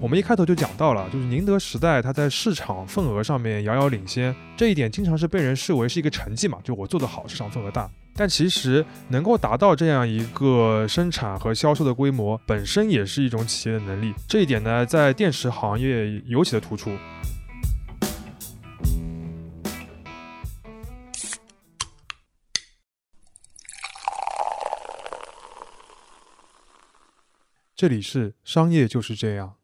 我们一开头就讲到了，就是宁德时代它在市场份额上面遥遥领先，这一点经常是被人视为是一个成绩嘛，就我做得好，市场份额大。但其实能够达到这样一个生产和销售的规模，本身也是一种企业的能力。这一点呢，在电池行业尤其的突出。这里是商业就是这样。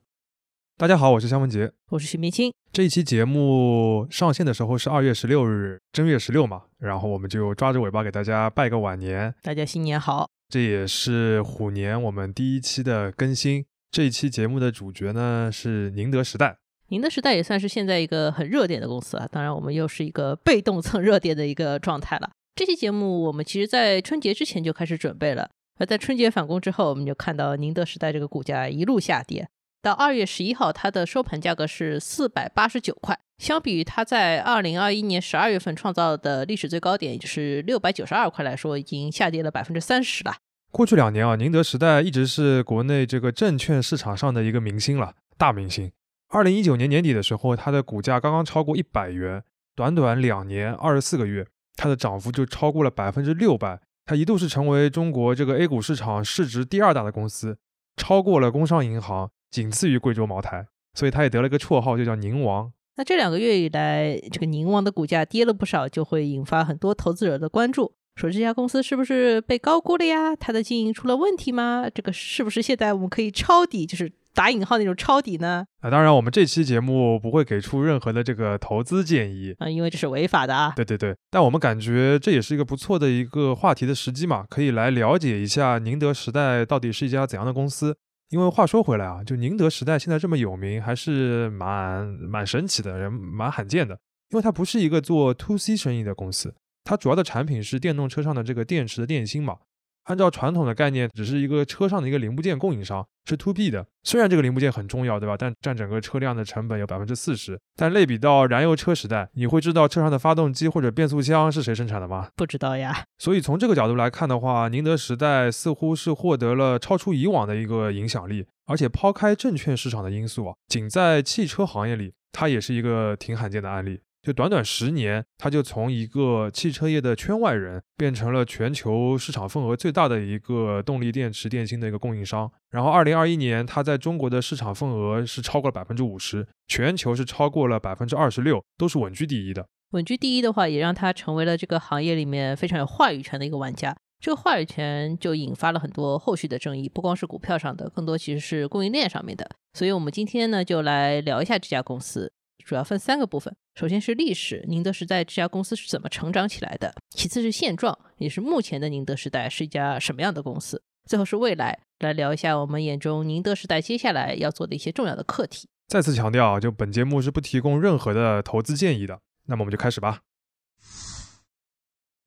大家好，我是肖文杰，我是徐明清。这一期节目上线的时候是二月十六日，正月十六嘛，然后我们就抓着尾巴给大家拜个晚年，大家新年好。这也是虎年我们第一期的更新。这一期节目的主角呢是宁德时代，宁德时代也算是现在一个很热点的公司啊。当然，我们又是一个被动蹭热点的一个状态了。这期节目我们其实在春节之前就开始准备了。而在春节返工之后，我们就看到宁德时代这个股价一路下跌，到二月十一号，它的收盘价格是四百八十九块，相比于它在二零二一年十二月份创造的历史最高点，也就是六百九十二块来说，已经下跌了百分之三十了。过去两年啊，宁德时代一直是国内这个证券市场上的一个明星了，大明星。二零一九年年底的时候，它的股价刚刚超过一百元，短短两年二十四个月，它的涨幅就超过了百分之六百。它一度是成为中国这个 A 股市场市值第二大的公司，超过了工商银行，仅次于贵州茅台，所以他也得了一个绰号，就叫“宁王”。那这两个月以来，这个宁王的股价跌了不少，就会引发很多投资者的关注，说这家公司是不是被高估了呀？它的经营出了问题吗？这个是不是现在我们可以抄底？就是。打引号那种抄底呢？啊，当然，我们这期节目不会给出任何的这个投资建议啊，因为这是违法的啊。对对对，但我们感觉这也是一个不错的一个话题的时机嘛，可以来了解一下宁德时代到底是一家怎样的公司。因为话说回来啊，就宁德时代现在这么有名，还是蛮蛮神奇的，人蛮罕见的。因为它不是一个做 to C 生意的公司，它主要的产品是电动车上的这个电池的电芯嘛。按照传统的概念，只是一个车上的一个零部件供应商，是 to B 的。虽然这个零部件很重要，对吧？但占整个车辆的成本有百分之四十。但类比到燃油车时代，你会知道车上的发动机或者变速箱是谁生产的吗？不知道呀。所以从这个角度来看的话，宁德时代似乎是获得了超出以往的一个影响力。而且抛开证券市场的因素啊，仅在汽车行业里，它也是一个挺罕见的案例。就短短十年，他就从一个汽车业的圈外人，变成了全球市场份额最大的一个动力电池电芯的一个供应商。然后，二零二一年，他在中国的市场份额是超过了百分之五十，全球是超过了百分之二十六，都是稳居第一的。稳居第一的话，也让他成为了这个行业里面非常有话语权的一个玩家。这个话语权就引发了很多后续的争议，不光是股票上的，更多其实是供应链上面的。所以，我们今天呢，就来聊一下这家公司。主要分三个部分，首先是历史，宁德时代这家公司是怎么成长起来的；其次是现状，也是目前的宁德时代是一家什么样的公司；最后是未来，来聊一下我们眼中宁德时代接下来要做的一些重要的课题。再次强调，就本节目是不提供任何的投资建议的。那么我们就开始吧。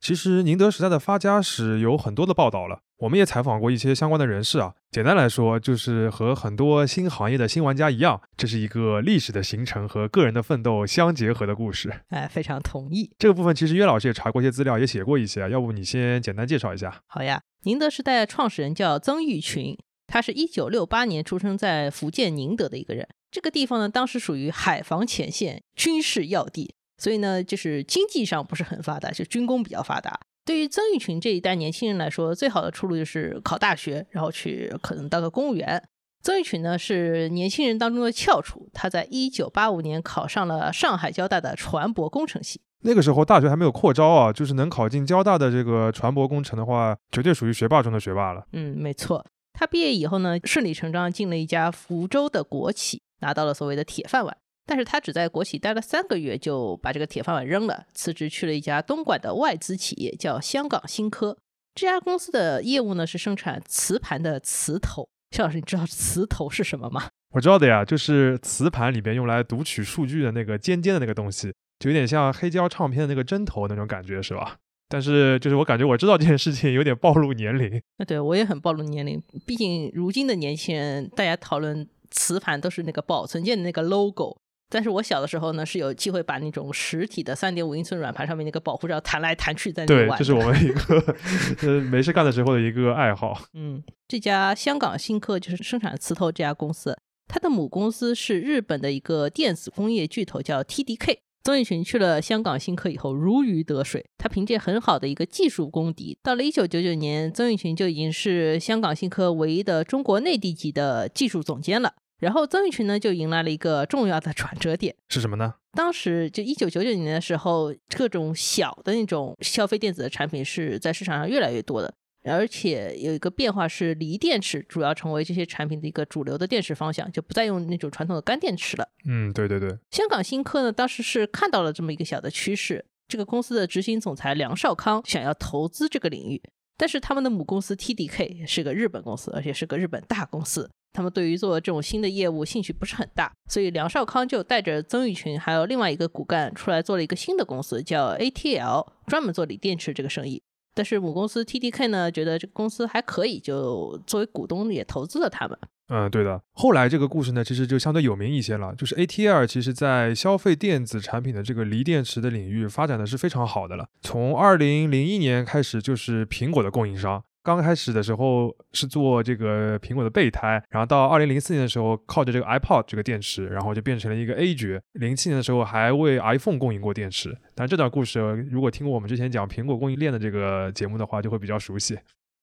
其实宁德时代的发家史有很多的报道了，我们也采访过一些相关的人士啊。简单来说，就是和很多新行业的新玩家一样，这是一个历史的形成和个人的奋斗相结合的故事。哎，非常同意。这个部分其实约老师也查过一些资料，也写过一些，要不你先简单介绍一下？好呀，宁德时代创始人叫曾毓群，他是一九六八年出生在福建宁德的一个人。这个地方呢，当时属于海防前线，军事要地。所以呢，就是经济上不是很发达，就军工比较发达。对于曾玉群这一代年轻人来说，最好的出路就是考大学，然后去可能当个公务员。曾玉群呢是年轻人当中的翘楚，他在一九八五年考上了上海交大的船舶工程系。那个时候大学还没有扩招啊，就是能考进交大的这个船舶工程的话，绝对属于学霸中的学霸了。嗯，没错。他毕业以后呢，顺理成章进了一家福州的国企，拿到了所谓的铁饭碗。但是他只在国企待了三个月，就把这个铁饭碗扔了，辞职去了一家东莞的外资企业，叫香港新科。这家公司的业务呢是生产磁盘的磁头。肖老师，你知道磁头是什么吗？我知道的呀，就是磁盘里边用来读取数据的那个尖尖的那个东西，就有点像黑胶唱片的那个针头那种感觉，是吧？但是就是我感觉我知道这件事情有点暴露年龄。那对我也很暴露年龄，毕竟如今的年轻人，大家讨论磁盘都是那个保存键的那个 logo。但是我小的时候呢，是有机会把那种实体的三点五英寸软盘上面那个保护罩弹来弹去在那玩。对，这是我们一个呃没事干的时候的一个爱好。嗯，这家香港新科就是生产磁头这家公司，它的母公司是日本的一个电子工业巨头，叫 TDK。曾毓群去了香港新科以后，如鱼得水。他凭借很好的一个技术功底，到了一九九九年，曾毓群就已经是香港新科唯一的中国内地级的技术总监了。然后曾毓群呢，就迎来了一个重要的转折点，是什么呢？当时就一九九九年的时候，各种小的那种消费电子的产品是在市场上越来越多的。而且有一个变化是，锂电池主要成为这些产品的一个主流的电池方向，就不再用那种传统的干电池了。嗯，对对对。香港新科呢，当时是看到了这么一个小的趋势，这个公司的执行总裁梁少康想要投资这个领域，但是他们的母公司 TDK 是个日本公司，而且是个日本大公司，他们对于做这种新的业务兴趣不是很大，所以梁少康就带着曾毓群还有另外一个骨干出来做了一个新的公司，叫 ATL，专门做锂电池这个生意。但是母公司 TDK 呢，觉得这个公司还可以，就作为股东也投资了他们。嗯，对的。后来这个故事呢，其实就相对有名一些了。就是 ATL 其实在消费电子产品的这个锂电池的领域发展的是非常好的了。从二零零一年开始，就是苹果的供应商。刚开始的时候是做这个苹果的备胎，然后到二零零四年的时候，靠着这个 iPod 这个电池，然后就变成了一个 A 角。零七年的时候还为 iPhone 供应过电池。但这段故事如果听过我们之前讲苹果供应链的这个节目的话，就会比较熟悉。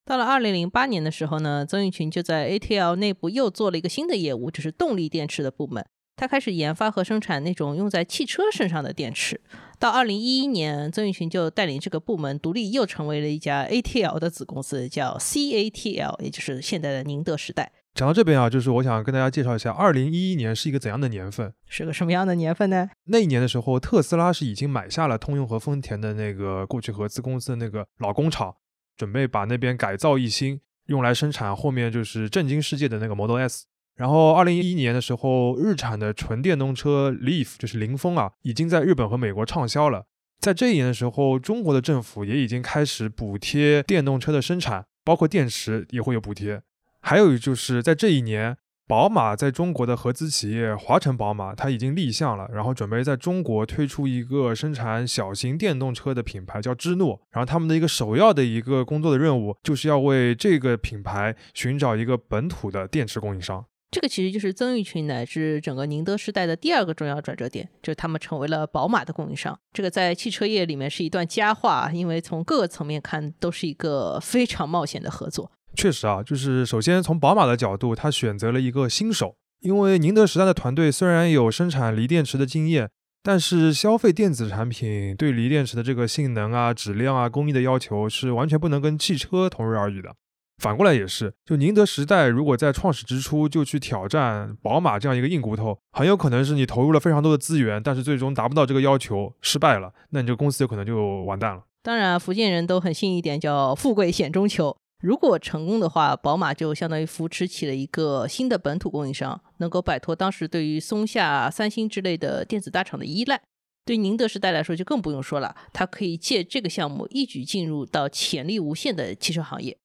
到了二零零八年的时候呢，曾毓群就在 ATL 内部又做了一个新的业务，就是动力电池的部门。他开始研发和生产那种用在汽车身上的电池。到二零一一年，曾毓群就带领这个部门独立，又成为了一家 ATL 的子公司，叫 CATL，也就是现在的宁德时代。讲到这边啊，就是我想跟大家介绍一下，二零一一年是一个怎样的年份？是个什么样的年份呢？那一年的时候，特斯拉是已经买下了通用和丰田的那个过去合资公司的那个老工厂，准备把那边改造一新，用来生产后面就是震惊世界的那个 Model S。然后，二零一一年的时候，日产的纯电动车 Leaf 就是凌风啊，已经在日本和美国畅销了。在这一年的时候，中国的政府也已经开始补贴电动车的生产，包括电池也会有补贴。还有就是在这一年，宝马在中国的合资企业华晨宝马，它已经立项了，然后准备在中国推出一个生产小型电动车的品牌，叫芝诺。然后他们的一个首要的一个工作的任务，就是要为这个品牌寻找一个本土的电池供应商。这个其实就是曾毓群乃至整个宁德时代的第二个重要转折点，就是他们成为了宝马的供应商。这个在汽车业里面是一段佳话，因为从各个层面看都是一个非常冒险的合作。确实啊，就是首先从宝马的角度，他选择了一个新手，因为宁德时代的团队虽然有生产锂电池的经验，但是消费电子产品对锂电池的这个性能啊、质量啊、工艺的要求是完全不能跟汽车同日而语的。反过来也是，就宁德时代如果在创始之初就去挑战宝马这样一个硬骨头，很有可能是你投入了非常多的资源，但是最终达不到这个要求，失败了，那你这个公司有可能就完蛋了。当然，福建人都很信一点，叫富贵险中求。如果成功的话，宝马就相当于扶持起了一个新的本土供应商，能够摆脱当时对于松下、三星之类的电子大厂的依赖。对宁德时代来说就更不用说了，它可以借这个项目一举进入到潜力无限的汽车行业。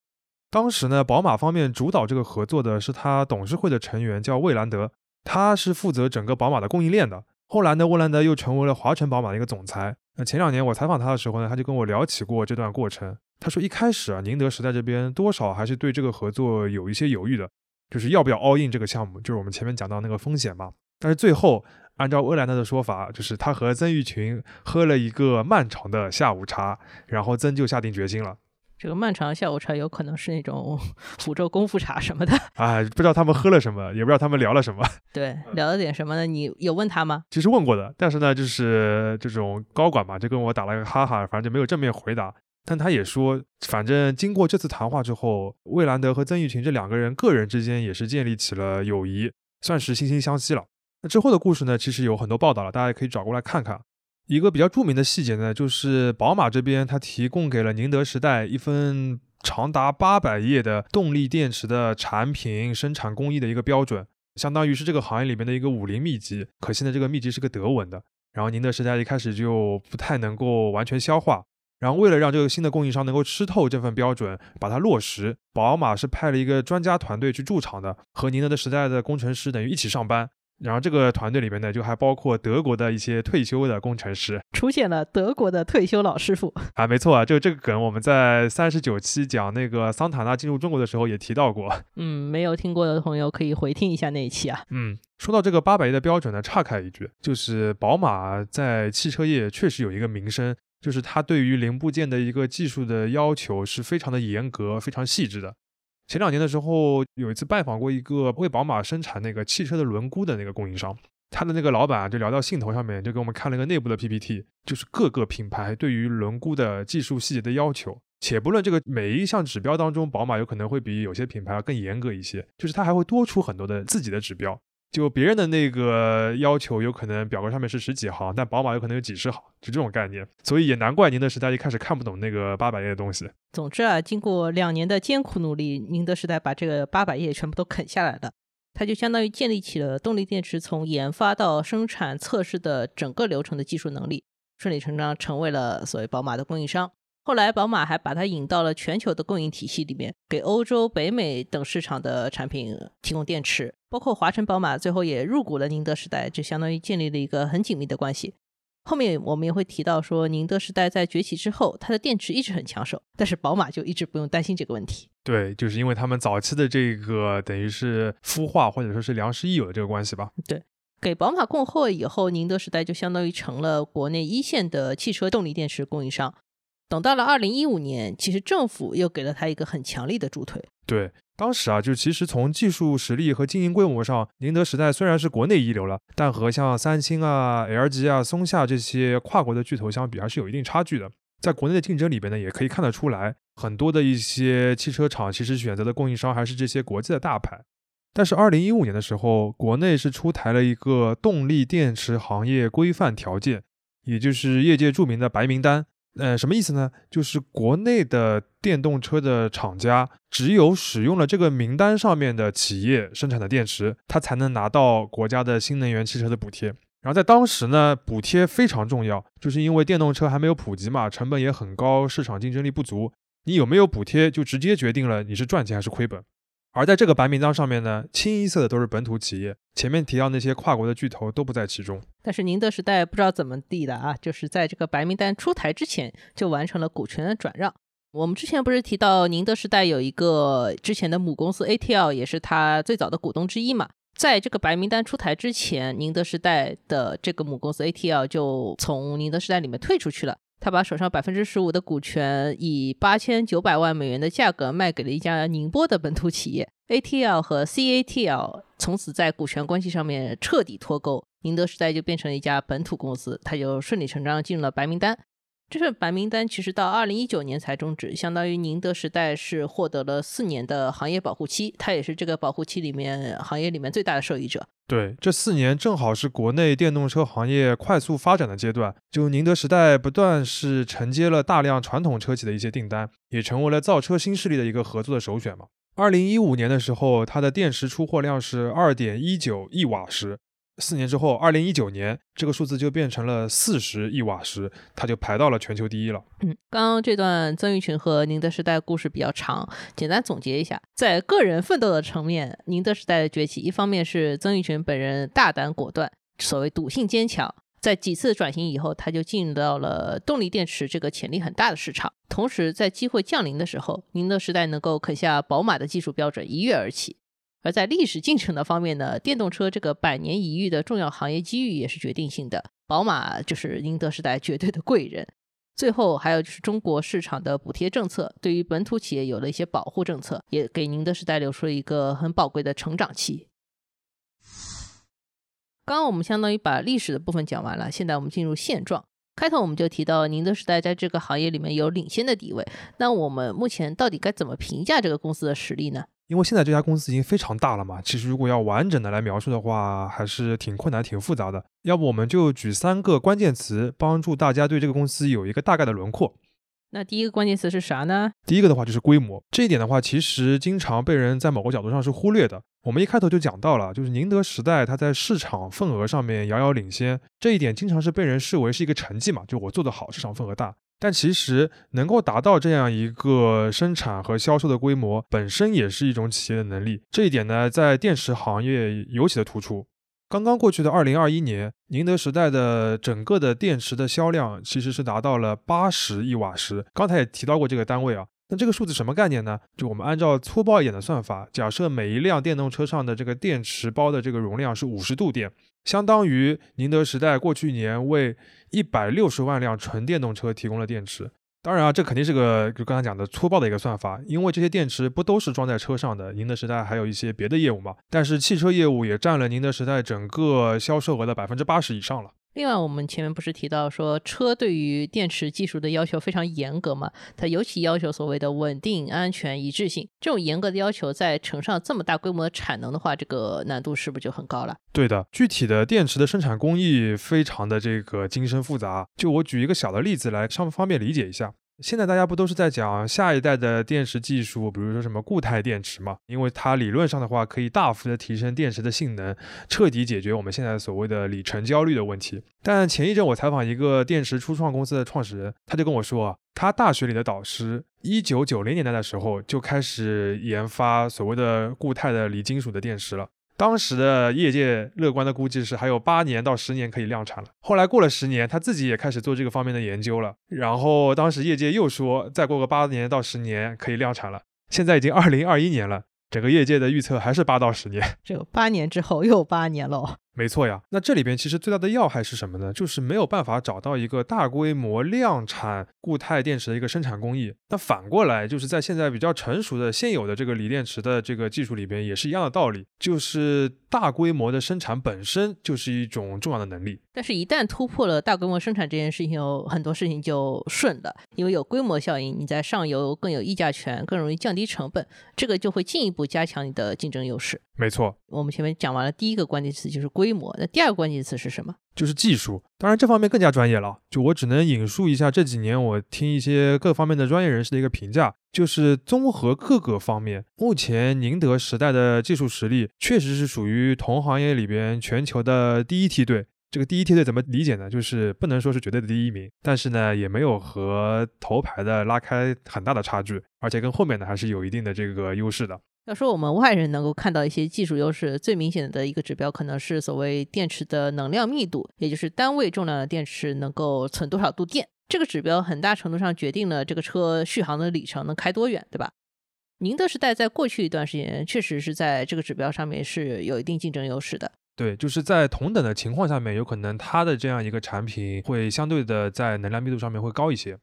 当时呢，宝马方面主导这个合作的是他董事会的成员，叫魏兰德，他是负责整个宝马的供应链的。后来呢，魏兰德又成为了华晨宝马的一个总裁。那前两年我采访他的时候呢，他就跟我聊起过这段过程。他说一开始啊，宁德时代这边多少还是对这个合作有一些犹豫的，就是要不要 all in 这个项目，就是我们前面讲到那个风险嘛。但是最后，按照魏兰德的说法，就是他和曾毓群喝了一个漫长的下午茶，然后曾就下定决心了。这个漫长下午茶有可能是那种 福州功夫茶什么的，哎，不知道他们喝了什么，也不知道他们聊了什么。对，聊了点什么呢？你有问他吗？其实问过的，但是呢，就是这种高管嘛，就跟我打了个哈哈，反正就没有正面回答。但他也说，反正经过这次谈话之后，魏兰德和曾毓群这两个人个人之间也是建立起了友谊，算是惺惺相惜了。那之后的故事呢，其实有很多报道了，大家可以找过来看看。一个比较著名的细节呢，就是宝马这边它提供给了宁德时代一份长达八百页的动力电池的产品生产工艺的一个标准，相当于是这个行业里面的一个武林秘籍。可惜呢，这个秘籍是个德文的，然后宁德时代一开始就不太能够完全消化。然后为了让这个新的供应商能够吃透这份标准，把它落实，宝马是派了一个专家团队去驻场的，和宁德的时代的工程师等于一起上班。然后这个团队里面呢，就还包括德国的一些退休的工程师，出现了德国的退休老师傅啊，没错啊，就这个梗我们在三十九期讲那个桑塔纳进入中国的时候也提到过。嗯，没有听过的朋友可以回听一下那一期啊。嗯，说到这个八百亿的标准呢，岔开一句，就是宝马在汽车业确实有一个名声，就是它对于零部件的一个技术的要求是非常的严格、非常细致的。前两年的时候，有一次拜访过一个为宝马生产那个汽车的轮毂的那个供应商，他的那个老板就聊到兴头上面，就给我们看了一个内部的 PPT，就是各个品牌对于轮毂的技术细节的要求。且不论这个每一项指标当中，宝马有可能会比有些品牌要更严格一些，就是它还会多出很多的自己的指标。就别人的那个要求，有可能表格上面是十几行，但宝马有可能有几十行，就这种概念。所以也难怪宁德时代一开始看不懂那个八百页的东西。总之啊，经过两年的艰苦努力，宁德时代把这个八百页全部都啃下来了。它就相当于建立起了动力电池从研发到生产测试的整个流程的技术能力，顺理成章成为了所谓宝马的供应商。后来，宝马还把它引到了全球的供应体系里面，给欧洲、北美等市场的产品提供电池。包括华晨宝马最后也入股了宁德时代，就相当于建立了一个很紧密的关系。后面我们也会提到说，宁德时代在崛起之后，它的电池一直很抢手，但是宝马就一直不用担心这个问题。对，就是因为他们早期的这个等于是孵化或者说是良师益友的这个关系吧。对，给宝马供货以后，宁德时代就相当于成了国内一线的汽车动力电池供应商。等到了二零一五年，其实政府又给了他一个很强力的助推。对，当时啊，就其实从技术实力和经营规模上，宁德时代虽然是国内一流了，但和像三星啊、LG 啊、松下这些跨国的巨头相比，还是有一定差距的。在国内的竞争里边呢，也可以看得出来，很多的一些汽车厂其实选择的供应商还是这些国际的大牌。但是二零一五年的时候，国内是出台了一个动力电池行业规范条件，也就是业界著名的白名单。呃，什么意思呢？就是国内的电动车的厂家，只有使用了这个名单上面的企业生产的电池，它才能拿到国家的新能源汽车的补贴。然后在当时呢，补贴非常重要，就是因为电动车还没有普及嘛，成本也很高，市场竞争力不足，你有没有补贴，就直接决定了你是赚钱还是亏本。而在这个白名单上面呢，清一色的都是本土企业，前面提到那些跨国的巨头都不在其中。但是宁德时代不知道怎么地的啊，就是在这个白名单出台之前就完成了股权的转让。我们之前不是提到宁德时代有一个之前的母公司 ATL，也是他最早的股东之一嘛？在这个白名单出台之前，宁德时代的这个母公司 ATL 就从宁德时代里面退出去了。他把手上百分之十五的股权以八千九百万美元的价格卖给了一家宁波的本土企业 ATL 和 CATL，从此在股权关系上面彻底脱钩，宁德时代就变成了一家本土公司，他就顺理成章进入了白名单。这份白名单其实到二零一九年才终止，相当于宁德时代是获得了四年的行业保护期，它也是这个保护期里面行业里面最大的受益者。对，这四年正好是国内电动车行业快速发展的阶段，就宁德时代不断是承接了大量传统车企的一些订单，也成为了造车新势力的一个合作的首选嘛。二零一五年的时候，它的电池出货量是二点一九亿瓦时。四年之后，二零一九年，这个数字就变成了四十亿瓦时，它就排到了全球第一了。嗯，刚刚这段曾毓群和宁德时代故事比较长，简单总结一下，在个人奋斗的层面，宁德时代的崛起，一方面是曾毓群本人大胆果断，所谓赌性坚强，在几次转型以后，他就进入到了动力电池这个潜力很大的市场。同时，在机会降临的时候，宁德时代能够啃下宝马的技术标准，一跃而起。而在历史进程的方面呢，电动车这个百年一遇的重要行业机遇也是决定性的。宝马就是宁德时代绝对的贵人。最后还有就是中国市场的补贴政策，对于本土企业有了一些保护政策，也给宁德时代留出了一个很宝贵的成长期。刚刚我们相当于把历史的部分讲完了，现在我们进入现状。开头我们就提到宁德时代在这个行业里面有领先的地位，那我们目前到底该怎么评价这个公司的实力呢？因为现在这家公司已经非常大了嘛，其实如果要完整的来描述的话，还是挺困难、挺复杂的。要不我们就举三个关键词，帮助大家对这个公司有一个大概的轮廓。那第一个关键词是啥呢？第一个的话就是规模，这一点的话，其实经常被人在某个角度上是忽略的。我们一开头就讲到了，就是宁德时代它在市场份额上面遥遥领先，这一点经常是被人视为是一个成绩嘛，就我做得好，市场份额大。但其实能够达到这样一个生产和销售的规模，本身也是一种企业的能力。这一点呢，在电池行业尤其的突出。刚刚过去的二零二一年，宁德时代的整个的电池的销量其实是达到了八十亿瓦时。刚才也提到过这个单位啊，那这个数字什么概念呢？就我们按照粗暴一点的算法，假设每一辆电动车上的这个电池包的这个容量是五十度电，相当于宁德时代过去一年为一百六十万辆纯电动车提供了电池。当然啊，这肯定是个就刚才讲的粗暴的一个算法，因为这些电池不都是装在车上的。宁德时代还有一些别的业务嘛，但是汽车业务也占了宁德时代整个销售额的百分之八十以上了。另外，我们前面不是提到说车对于电池技术的要求非常严格嘛？它尤其要求所谓的稳定、安全、一致性。这种严格的要求，在乘上这么大规模的产能的话，这个难度是不是就很高了？对的，具体的电池的生产工艺非常的这个精深复杂。就我举一个小的例子来，上方便理解一下。现在大家不都是在讲下一代的电池技术，比如说什么固态电池嘛？因为它理论上的话可以大幅的提升电池的性能，彻底解决我们现在所谓的里程焦虑的问题。但前一阵我采访一个电池初创公司的创始人，他就跟我说啊，他大学里的导师一九九零年代的时候就开始研发所谓的固态的锂金属的电池了。当时的业界乐观的估计是还有八年到十年可以量产了。后来过了十年，他自己也开始做这个方面的研究了。然后当时业界又说再过个八年到十年可以量产了。现在已经二零二一年了，整个业界的预测还是八到十年。这八年之后又八年喽。没错呀，那这里边其实最大的要害是什么呢？就是没有办法找到一个大规模量产固态电池的一个生产工艺。那反过来，就是在现在比较成熟的现有的这个锂电池的这个技术里边，也是一样的道理，就是大规模的生产本身就是一种重要的能力。但是，一旦突破了大规模生产这件事情，有很多事情就顺了，因为有规模效应，你在上游更有议价权，更容易降低成本，这个就会进一步加强你的竞争优势。没错，我们前面讲完了第一个关键词就是规模，那第二个关键词是什么？就是技术。当然这方面更加专业了，就我只能引述一下这几年我听一些各方面的专业人士的一个评价，就是综合各个方面，目前宁德时代的技术实力确实是属于同行业里边全球的第一梯队。这个第一梯队怎么理解呢？就是不能说是绝对的第一名，但是呢也没有和头牌的拉开很大的差距，而且跟后面的还是有一定的这个优势的。要说我们外人能够看到一些技术优势，最明显的一个指标可能是所谓电池的能量密度，也就是单位重量的电池能够存多少度电。这个指标很大程度上决定了这个车续航的里程能开多远，对吧？宁德时代在过去一段时间确实是在这个指标上面是有一定竞争优势的。对，就是在同等的情况下面，有可能它的这样一个产品会相对的在能量密度上面会高一些。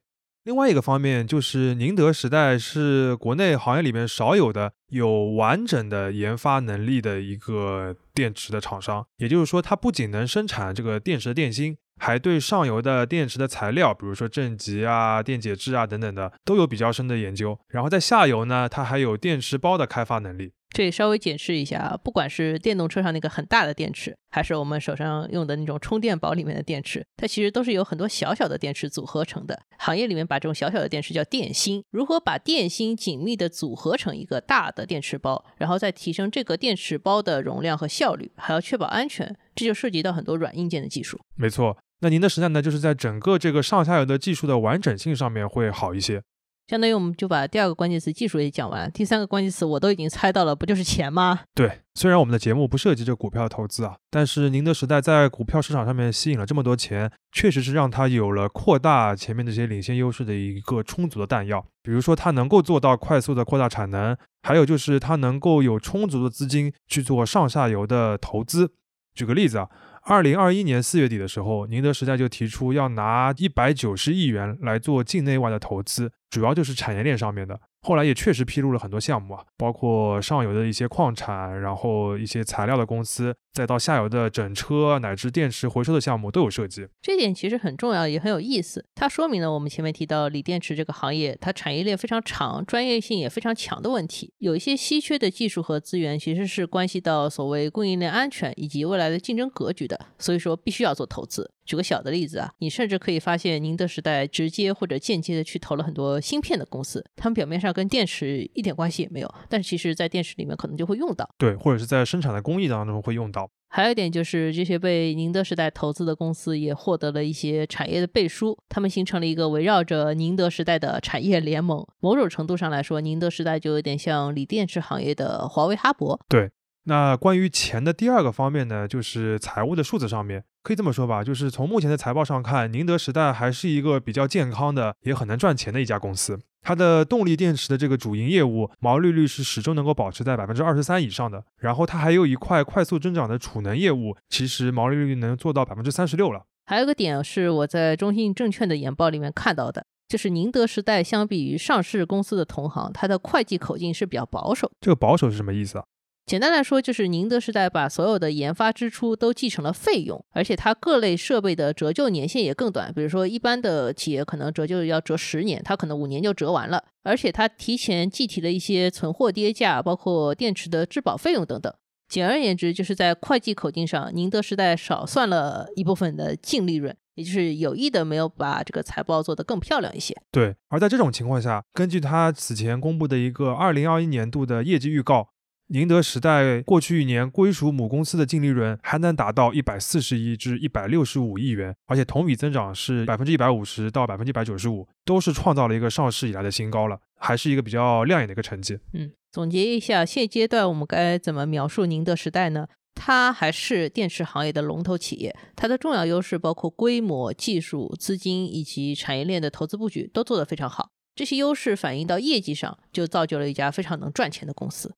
另外一个方面就是，宁德时代是国内行业里面少有的有完整的研发能力的一个电池的厂商。也就是说，它不仅能生产这个电池的电芯，还对上游的电池的材料，比如说正极啊、电解质啊等等的，都有比较深的研究。然后在下游呢，它还有电池包的开发能力。这里稍微解释一下，不管是电动车上那个很大的电池，还是我们手上用的那种充电宝里面的电池，它其实都是由很多小小的电池组合成的。行业里面把这种小小的电池叫电芯。如何把电芯紧密的组合成一个大的电池包，然后再提升这个电池包的容量和效率，还要确保安全，这就涉及到很多软硬件的技术。没错，那您的时代呢，就是在整个这个上下游的技术的完整性上面会好一些。相当于我们就把第二个关键词技术也讲完，第三个关键词我都已经猜到了，不就是钱吗？对，虽然我们的节目不涉及这股票投资啊，但是宁德时代在股票市场上面吸引了这么多钱，确实是让它有了扩大前面这些领先优势的一个充足的弹药。比如说，它能够做到快速的扩大产能，还有就是它能够有充足的资金去做上下游的投资。举个例子啊。二零二一年四月底的时候，宁德时代就提出要拿一百九十亿元来做境内外的投资，主要就是产业链上面的。后来也确实披露了很多项目啊，包括上游的一些矿产，然后一些材料的公司，再到下游的整车乃至电池回收的项目都有涉及。这点其实很重要，也很有意思。它说明了我们前面提到锂电池这个行业，它产业链非常长，专业性也非常强的问题。有一些稀缺的技术和资源，其实是关系到所谓供应链安全以及未来的竞争格局的，所以说必须要做投资。举个小的例子啊，你甚至可以发现，宁德时代直接或者间接的去投了很多芯片的公司，他们表面上跟电池一点关系也没有，但是其实在电池里面可能就会用到，对，或者是在生产的工艺当中会用到。还有一点就是，这些被宁德时代投资的公司也获得了一些产业的背书，他们形成了一个围绕着宁德时代的产业联盟。某种程度上来说，宁德时代就有点像锂电池行业的华为、哈勃。对。那关于钱的第二个方面呢，就是财务的数字上面，可以这么说吧，就是从目前的财报上看，宁德时代还是一个比较健康的，也很能赚钱的一家公司。它的动力电池的这个主营业务毛利率是始终能够保持在百分之二十三以上的，然后它还有一块快速增长的储能业务，其实毛利率能做到百分之三十六了。还有个点是我在中信证券的研报里面看到的，就是宁德时代相比于上市公司的同行，它的会计口径是比较保守。这个保守是什么意思啊？简单来说，就是宁德时代把所有的研发支出都记成了费用，而且它各类设备的折旧年限也更短。比如说，一般的企业可能折旧要折十年，它可能五年就折完了。而且它提前计提了一些存货跌价，包括电池的质保费用等等。简而言之，就是在会计口径上，宁德时代少算了一部分的净利润，也就是有意的没有把这个财报做得更漂亮一些。对，而在这种情况下，根据他此前公布的一个二零二一年度的业绩预告。宁德时代过去一年归属母公司的净利润还能达到一百四十亿至一百六十五亿元，而且同比增长是百分之一百五十到百分之一百九十五，都是创造了一个上市以来的新高了，还是一个比较亮眼的一个成绩。嗯，总结一下，现阶段我们该怎么描述宁德时代呢？它还是电池行业的龙头企业，它的重要优势包括规模、技术、资金以及产业链的投资布局都做得非常好，这些优势反映到业绩上，就造就了一家非常能赚钱的公司。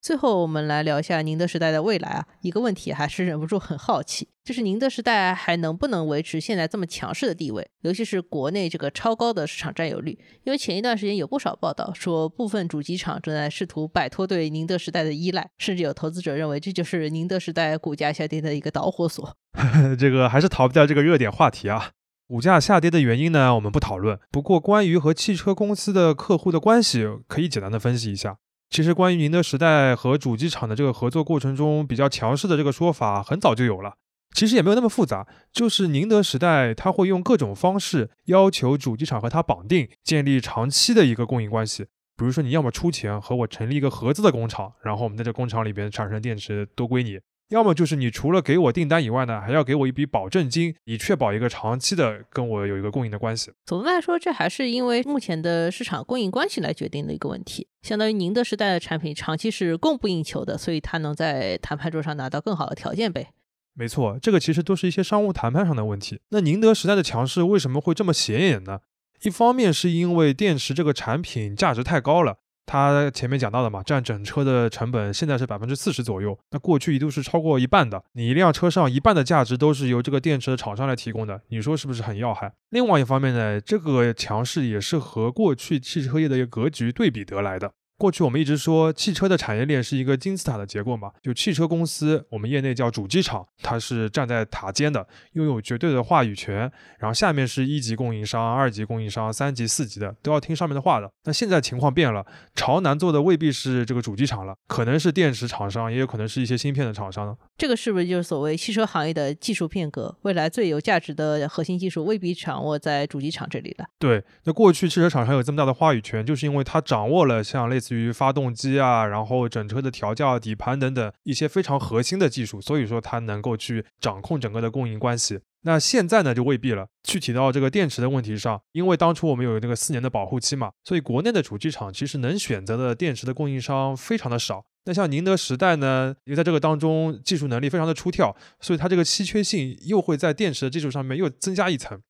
最后，我们来聊一下宁德时代的未来啊。一个问题还是忍不住很好奇，就是宁德时代还能不能维持现在这么强势的地位，尤其是国内这个超高的市场占有率。因为前一段时间有不少报道说，部分主机厂正在试图摆脱对宁德时代的依赖，甚至有投资者认为这就是宁德时代股价下跌的一个导火索。这个还是逃不掉这个热点话题啊。股价下跌的原因呢，我们不讨论。不过，关于和汽车公司的客户的关系，可以简单的分析一下。其实，关于宁德时代和主机厂的这个合作过程中比较强势的这个说法，很早就有了。其实也没有那么复杂，就是宁德时代他会用各种方式要求主机厂和他绑定，建立长期的一个供应关系。比如说，你要么出钱和我成立一个合资的工厂，然后我们在这工厂里边产生电池都归你。要么就是你除了给我订单以外呢，还要给我一笔保证金，以确保一个长期的跟我有一个供应的关系。总的来说，这还是因为目前的市场供应关系来决定的一个问题。相当于宁德时代的产品长期是供不应求的，所以它能在谈判桌上拿到更好的条件呗。没错，这个其实都是一些商务谈判上的问题。那宁德时代的强势为什么会这么显眼呢？一方面是因为电池这个产品价值太高了。他前面讲到的嘛，占整车的成本现在是百分之四十左右，那过去一度是超过一半的。你一辆车上一半的价值都是由这个电池的厂商来提供的，你说是不是很要害？另外一方面呢，这个强势也是和过去汽车业的一个格局对比得来的。过去我们一直说汽车的产业链是一个金字塔的结构嘛，就汽车公司，我们业内叫主机厂，它是站在塔尖的，拥有绝对的话语权。然后下面是一级供应商、二级供应商、三级、四级的，都要听上面的话的。那现在情况变了，朝南做的未必是这个主机厂了，可能是电池厂商，也有可能是一些芯片的厂商呢。这个是不是就是所谓汽车行业的技术变革？未来最有价值的核心技术未必掌握在主机厂这里了。对，那过去汽车厂商有这么大的话语权，就是因为它掌握了像类似于发动机啊，然后整车的调教、底盘等等一些非常核心的技术，所以说它能够去掌控整个的供应关系。那现在呢就未必了。具体到这个电池的问题上，因为当初我们有那个四年的保护期嘛，所以国内的主机厂其实能选择的电池的供应商非常的少。那像宁德时代呢，因为在这个当中技术能力非常的出挑，所以它这个稀缺性又会在电池的技术上面又增加一层。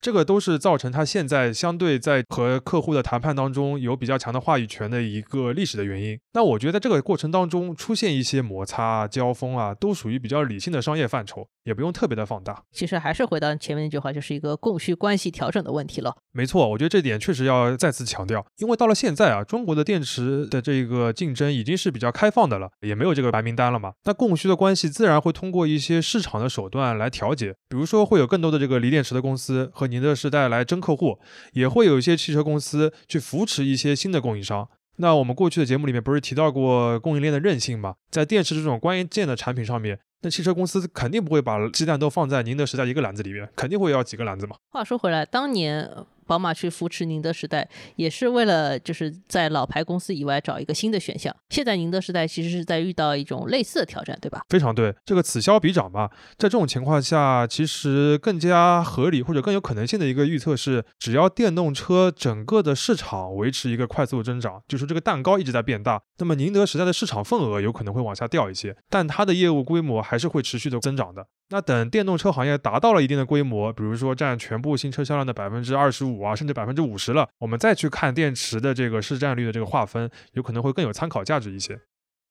这个都是造成它现在相对在和客户的谈判当中有比较强的话语权的一个历史的原因。那我觉得在这个过程当中出现一些摩擦、交锋啊，都属于比较理性的商业范畴，也不用特别的放大。其实还是回到前面那句话，就是一个供需关系调整的问题了。没错，我觉得这点确实要再次强调，因为到了现在啊，中国的电池的这个竞争已经是比较开放的了，也没有这个白名单了嘛。那供需的关系自然会通过一些市场的手段来调节，比如说会有更多的这个锂电池的公司和宁德时代来争客户，也会有一些汽车公司去扶持一些新的供应商。那我们过去的节目里面不是提到过供应链的韧性吗？在电池这种关键的产品上面，那汽车公司肯定不会把鸡蛋都放在宁德时代一个篮子里面，肯定会要几个篮子嘛。话说回来，当年。宝马去扶持宁德时代，也是为了就是在老牌公司以外找一个新的选项。现在宁德时代其实是在遇到一种类似的挑战，对吧？非常对，这个此消彼长嘛。在这种情况下，其实更加合理或者更有可能性的一个预测是，只要电动车整个的市场维持一个快速增长，就是这个蛋糕一直在变大，那么宁德时代的市场份额有可能会往下掉一些，但它的业务规模还是会持续的增长的。那等电动车行业达到了一定的规模，比如说占全部新车销量的百分之二十五啊，甚至百分之五十了，我们再去看电池的这个市占率的这个划分，有可能会更有参考价值一些。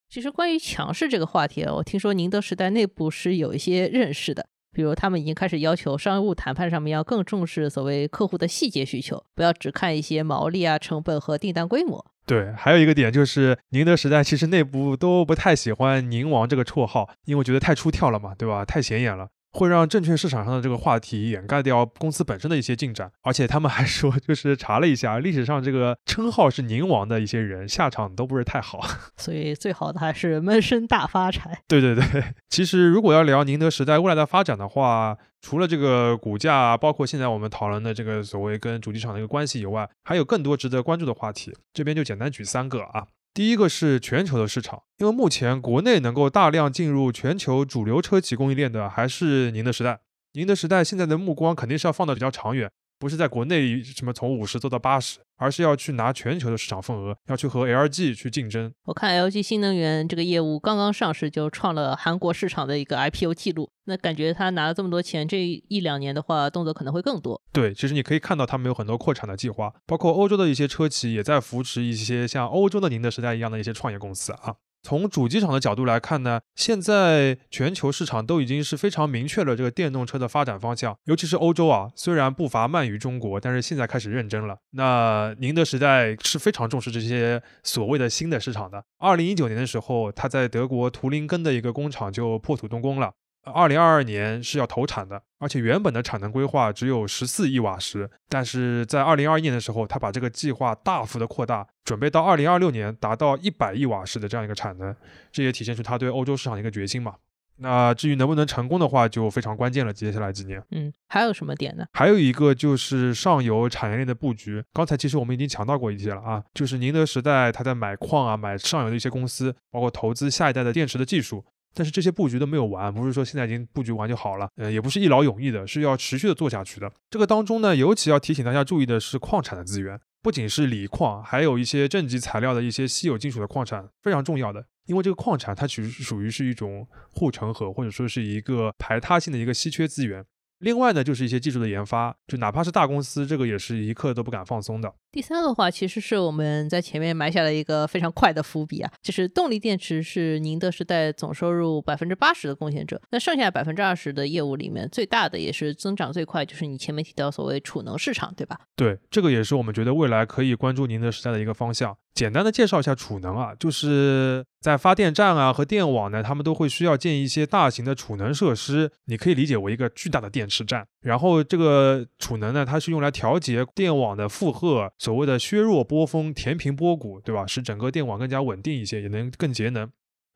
其实关于强势这个话题，我听说宁德时代内部是有一些认识的，比如他们已经开始要求商务谈判上面要更重视所谓客户的细节需求，不要只看一些毛利啊、成本和订单规模。对，还有一个点就是宁德时代其实内部都不太喜欢“宁王”这个绰号，因为我觉得太出挑了嘛，对吧？太显眼了。会让证券市场上的这个话题掩盖掉公司本身的一些进展，而且他们还说，就是查了一下历史上这个称号是“宁王”的一些人下场都不是太好，所以最好的还是闷声大发财。对对对，其实如果要聊宁德时代未来的发展的话，除了这个股价，包括现在我们讨论的这个所谓跟主机厂的一个关系以外，还有更多值得关注的话题。这边就简单举三个啊。第一个是全球的市场，因为目前国内能够大量进入全球主流车企供应链的还是宁德时代。宁德时代现在的目光肯定是要放的比较长远。不是在国内什么从五十做到八十，而是要去拿全球的市场份额，要去和 LG 去竞争。我看 LG 新能源这个业务刚刚上市就创了韩国市场的一个 IPO 记录，那感觉他拿了这么多钱，这一两年的话动作可能会更多。对，其实你可以看到他们有很多扩产的计划，包括欧洲的一些车企也在扶持一些像欧洲的宁德时代一样的一些创业公司啊。从主机厂的角度来看呢，现在全球市场都已经是非常明确了这个电动车的发展方向，尤其是欧洲啊，虽然步伐慢于中国，但是现在开始认真了。那宁德时代是非常重视这些所谓的新的市场的。二零一九年的时候，他在德国图林根的一个工厂就破土动工了。二零二二年是要投产的，而且原本的产能规划只有十四亿瓦时，但是在二零二一年的时候，他把这个计划大幅的扩大，准备到二零二六年达到一百亿瓦时的这样一个产能，这也体现出他对欧洲市场的一个决心嘛。那至于能不能成功的话，就非常关键了。接下来几年，嗯，还有什么点呢？还有一个就是上游产业链的布局。刚才其实我们已经强调过一些了啊，就是宁德时代他在买矿啊，买上游的一些公司，包括投资下一代的电池的技术。但是这些布局都没有完，不是说现在已经布局完就好了，呃，也不是一劳永逸的，是要持续的做下去的。这个当中呢，尤其要提醒大家注意的是矿产的资源，不仅是锂矿，还有一些正极材料的一些稀有金属的矿产，非常重要的。因为这个矿产它其实属于是一种护城河，或者说是一个排他性的一个稀缺资源。另外呢，就是一些技术的研发，就哪怕是大公司，这个也是一刻都不敢放松的。第三个话，其实是我们在前面埋下了一个非常快的伏笔啊，就是动力电池是宁德时代总收入百分之八十的贡献者，那剩下百分之二十的业务里面，最大的也是增长最快，就是你前面提到所谓储能市场，对吧？对，这个也是我们觉得未来可以关注宁德时代的一个方向。简单的介绍一下储能啊，就是在发电站啊和电网呢，他们都会需要建一些大型的储能设施，你可以理解为一个巨大的电池站。然后这个储能呢，它是用来调节电网的负荷，所谓的削弱波峰、填平波谷，对吧？使整个电网更加稳定一些，也能更节能。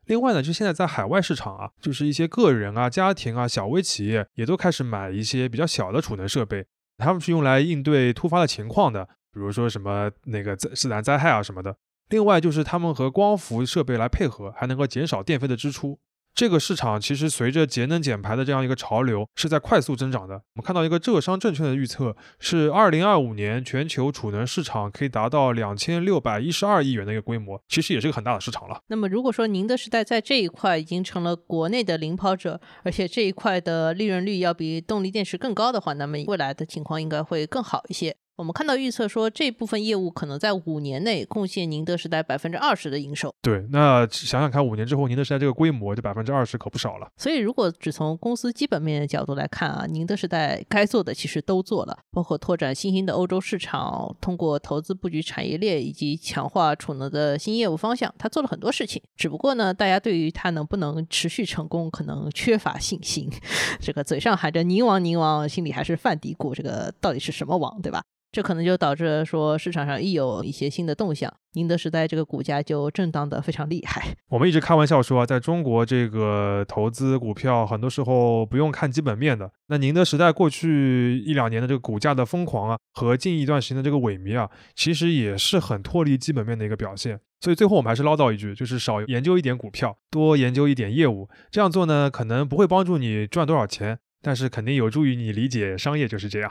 另外呢，就现在在海外市场啊，就是一些个人啊、家庭啊、小微企业也都开始买一些比较小的储能设备，他们是用来应对突发的情况的。比如说什么那个自自然灾害啊什么的，另外就是他们和光伏设备来配合，还能够减少电费的支出。这个市场其实随着节能减排的这样一个潮流是在快速增长的。我们看到一个浙商证券的预测是，二零二五年全球储能市场可以达到两千六百一十二亿元的一个规模，其实也是个很大的市场了。那么如果说宁德时代在这一块已经成了国内的领跑者，而且这一块的利润率要比动力电池更高的话，那么未来的情况应该会更好一些。我们看到预测说，这部分业务可能在五年内贡献宁德时代百分之二十的营收。对，那想想看，五年之后宁德时代这个规模，这百分之二十可不少了。所以，如果只从公司基本面的角度来看啊，宁德时代该做的其实都做了，包括拓展新兴的欧洲市场，通过投资布局产业链以及强化储能的新业务方向，他做了很多事情。只不过呢，大家对于它能不能持续成功，可能缺乏信心。这个嘴上喊着宁王宁王，心里还是犯嘀咕，这个到底是什么王，对吧？这可能就导致说市场上一有一些新的动向，宁德时代这个股价就震荡的非常厉害。我们一直开玩笑说啊，在中国这个投资股票，很多时候不用看基本面的。那宁德时代过去一两年的这个股价的疯狂啊，和近一段时间的这个萎靡啊，其实也是很脱离基本面的一个表现。所以最后我们还是唠叨一句，就是少研究一点股票，多研究一点业务。这样做呢，可能不会帮助你赚多少钱，但是肯定有助于你理解商业就是这样。